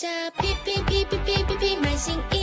下哔哔哔哔哔哔哔，满心意意意。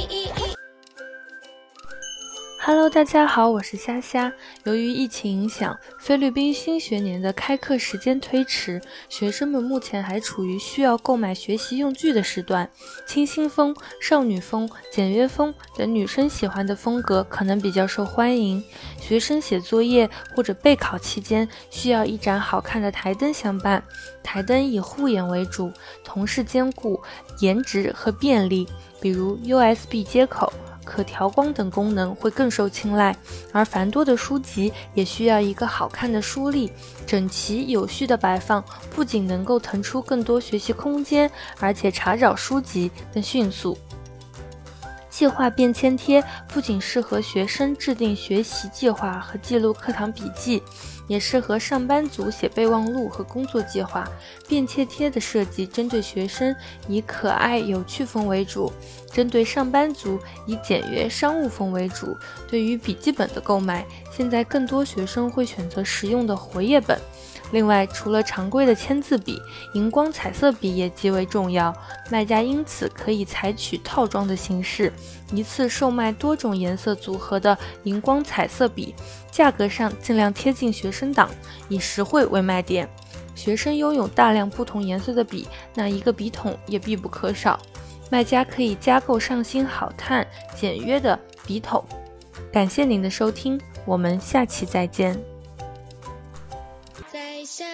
Hello，大家好，我是虾虾。由于疫情影响，菲律宾新学年的开课时间推迟，学生们目前还处于需要购买学习用具的时段。清新风、少女风、简约风等女生喜欢的风格可能比较受欢迎。学生写作业或者备考期间需要一盏好看的台灯相伴，台灯以护眼为主，同时兼顾颜值和便利，比如 USB 接口。可调光等功能会更受青睐，而繁多的书籍也需要一个好看的书立，整齐有序的摆放，不仅能够腾出更多学习空间，而且查找书籍更迅速。计划便签贴不仅适合学生制定学习计划和记录课堂笔记，也适合上班族写备忘录和工作计划。便签贴的设计针对学生以可爱有趣风为主，针对上班族以简约商务风为主。对于笔记本的购买，现在更多学生会选择实用的活页本。另外，除了常规的签字笔，荧光彩色笔也极为重要。卖家因此可以采取套装的形式，一次售卖多种颜色组合的荧光彩色笔，价格上尽量贴近学生升档以实惠为卖点。学生拥有大量不同颜色的笔那一个笔筒也必不可少。卖家可以加购上新好看简约的笔筒。感谢您的收听我们下期再见。在下